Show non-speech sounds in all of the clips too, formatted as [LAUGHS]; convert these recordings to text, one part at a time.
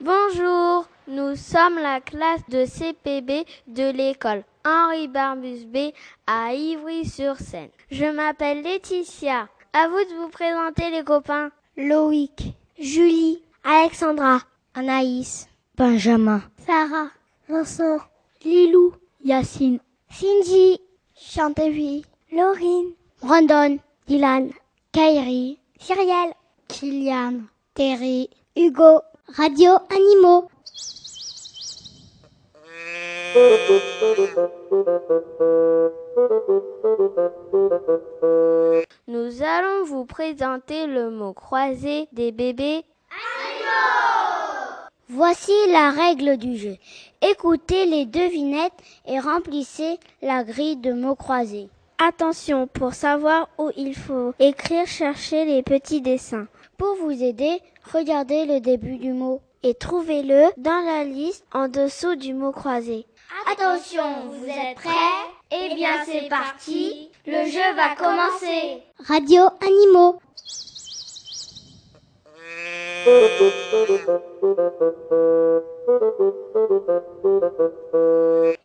Bonjour, nous sommes la classe de CPB de l'école Henri Barbus B à Ivry-sur-Seine. Je m'appelle Laetitia. À vous de vous présenter les copains. Loïc, Julie, Alexandra, Anaïs, Benjamin, Sarah, Vincent, Lilou, Yacine, Cindy, Chantevi, Laurine, Brandon, Dylan, Kairi, Cyrielle, Kylian, Terry, Hugo, Radio Animaux. Nous allons vous présenter le mot croisé des bébés. Voici la règle du jeu. Écoutez les devinettes et remplissez la grille de mots croisés. Attention, pour savoir où il faut écrire, cherchez les petits dessins. Pour vous aider, regardez le début du mot. et trouvez-le dans la liste en dessous du mot croisé. Attention, vous êtes prêts? Eh bien, c'est parti. Le jeu va commencer. Radio Animaux.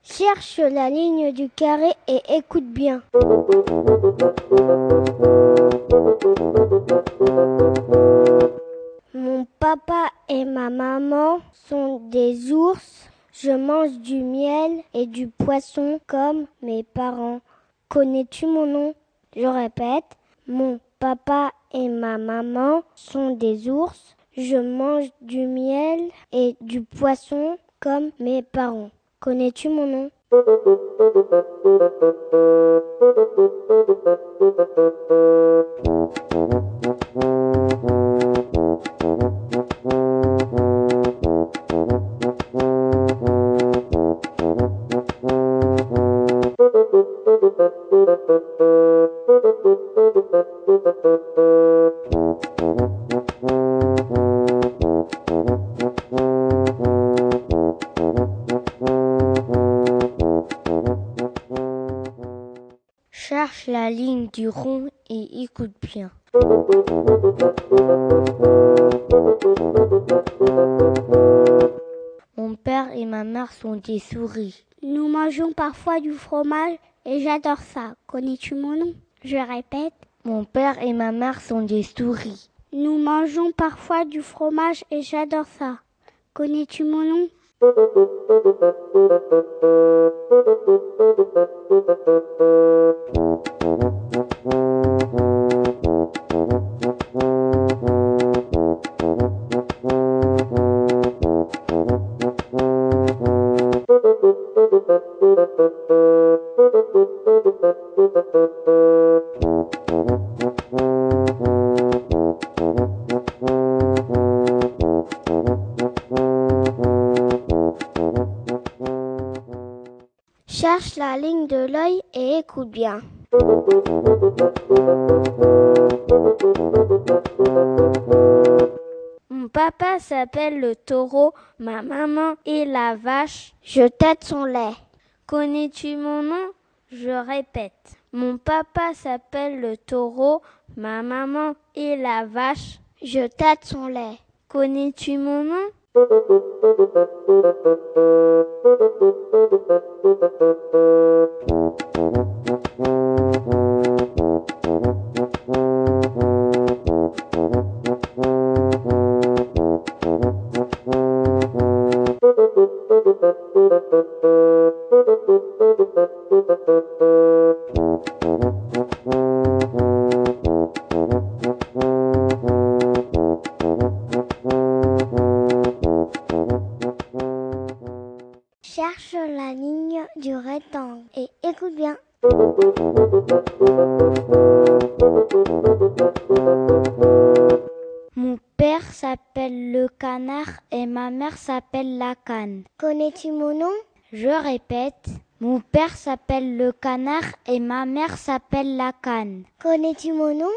Cherche la ligne du carré et écoute bien. Comme mes parents. Connais-tu mon nom? Je répète, mon papa et ma maman sont des ours. Je mange du miel et du poisson comme mes parents. Connais-tu mon nom? Du rond et écoute bien. Mon père et ma mère sont des souris. Nous mangeons parfois du fromage et j'adore ça. Connais-tu mon nom? Je répète. Mon père et ma mère sont des souris. Nous mangeons parfois du fromage et j'adore ça. Connais-tu mon nom? Cherche la ligne de l'œil et écoute bien. Mon papa s'appelle le taureau, ma maman est la vache. Je tête son lait. Connais-tu mon nom? Je répète. Mon papa s'appelle le taureau, ma maman est la vache. Je tête son lait. Connais-tu mon nom? Mon père s'appelle le canard et ma mère s'appelle la canne. Connais-tu mon nom? Je répète, mon père s'appelle le canard et ma mère s'appelle la canne. Connais-tu mon nom?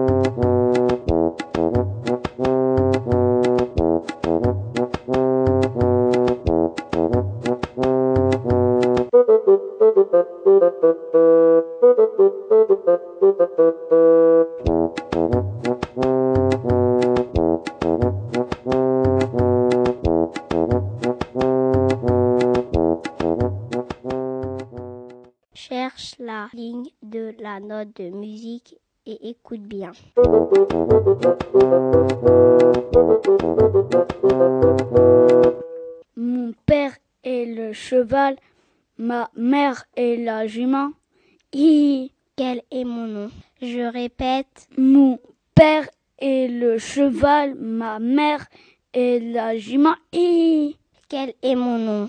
[LAUGHS] Cherche la ligne de la note de musique et écoute bien. Mon père est le cheval, ma mère est la jument. I. Quel est mon nom? Je répète, Mon père est le cheval, ma mère est la jument. Quel est mon nom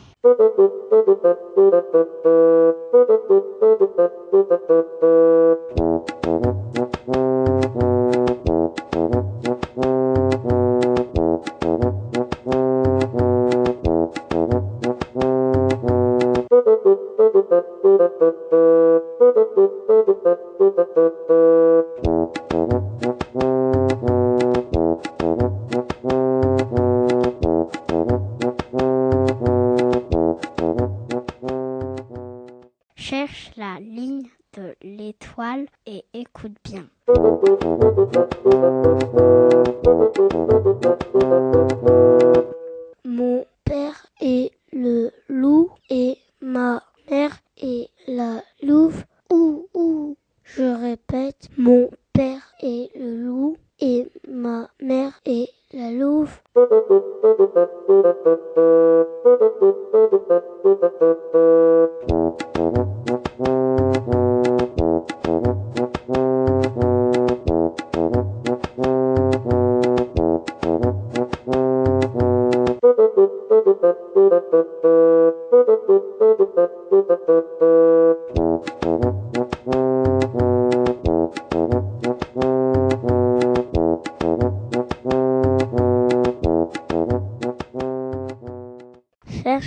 Cherche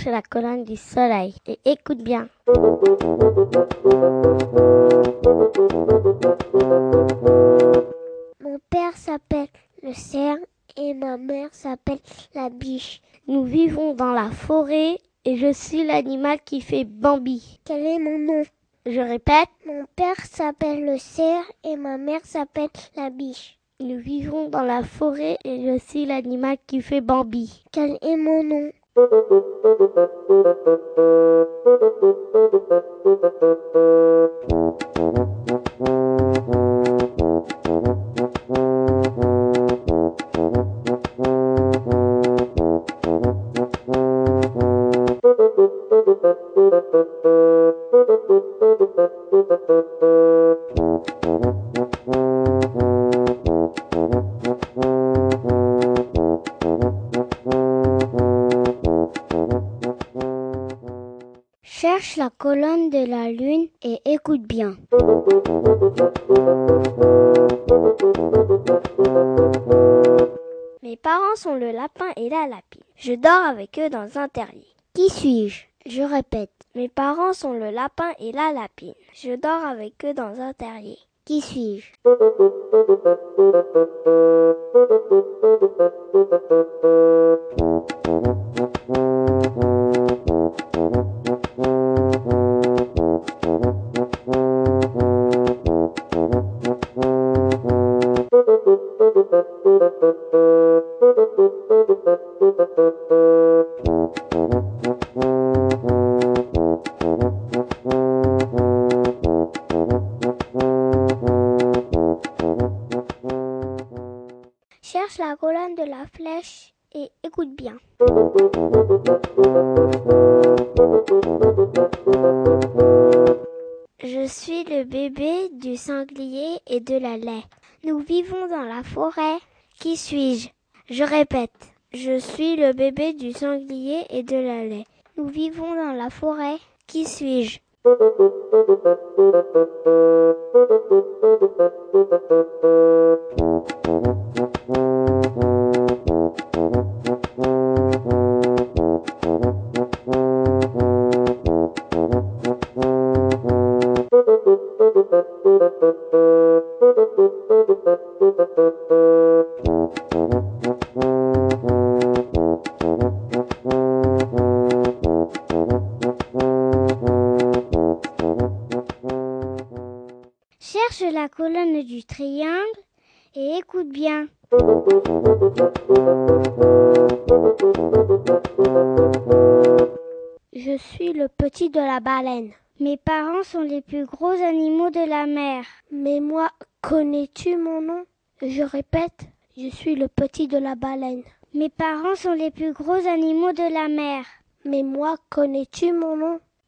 la colonne du soleil et écoute bien. Mon père s'appelle le cerf et ma mère s'appelle la biche. Nous vivons dans la forêt et je suis l'animal qui fait Bambi. Quel est mon nom? Je répète, Mon père s'appelle le cerf et ma mère s'appelle la biche. nous vivons dans la forêt et je suis l'animal qui fait Bambi. Quel est mon nom? [LAUGHS] Cherche la colonne de la lune et écoute bien. Mes parents sont le lapin et la lapine. Je dors avec eux dans un terrier. Qui suis-je? Je répète. Mes parents sont le lapin et la lapine. Je dors avec eux dans un terrier. Qui suis-je? La colonne de la flèche et écoute bien. Je suis le bébé du sanglier et de la lait. Nous vivons dans la forêt. Qui suis-je? Je répète. Je suis le bébé du sanglier et de la lait. Nous vivons dans la forêt. Qui suis-je? La colonne du triangle et écoute bien. Je suis le petit de la baleine. Mes parents sont les plus gros animaux de la mer. Mais moi, connais-tu mon nom? Je répète, je suis le petit de la baleine. Mes parents sont les plus gros animaux de la mer. Mais moi, connais-tu mon nom?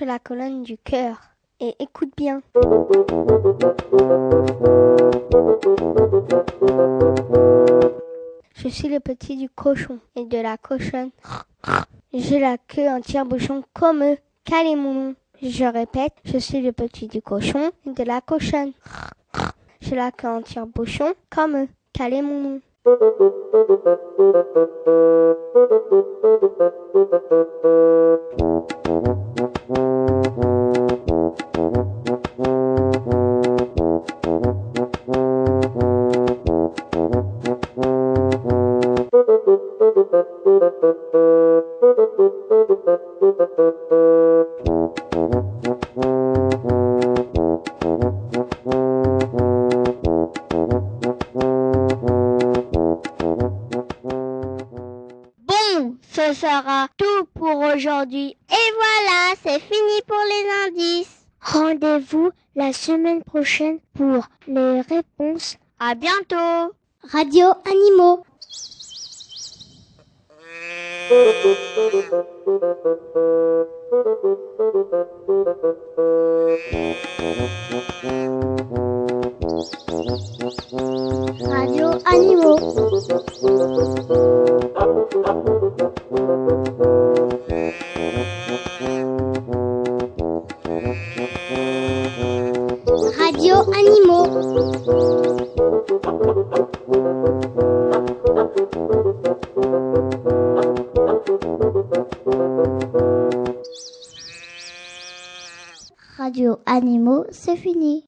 La colonne du cœur et écoute bien. Je suis le petit du cochon et de la cochonne. J'ai la queue en tire-bouchon comme eux. Est mon nom Je répète, je suis le petit du cochon et de la cochonne. J'ai la queue en tire-bouchon comme eux. Est mon nom Thank you. Et voilà, c'est fini pour les indices. Rendez-vous la semaine prochaine pour les réponses. À bientôt. Radio Animaux. Radio Animaux.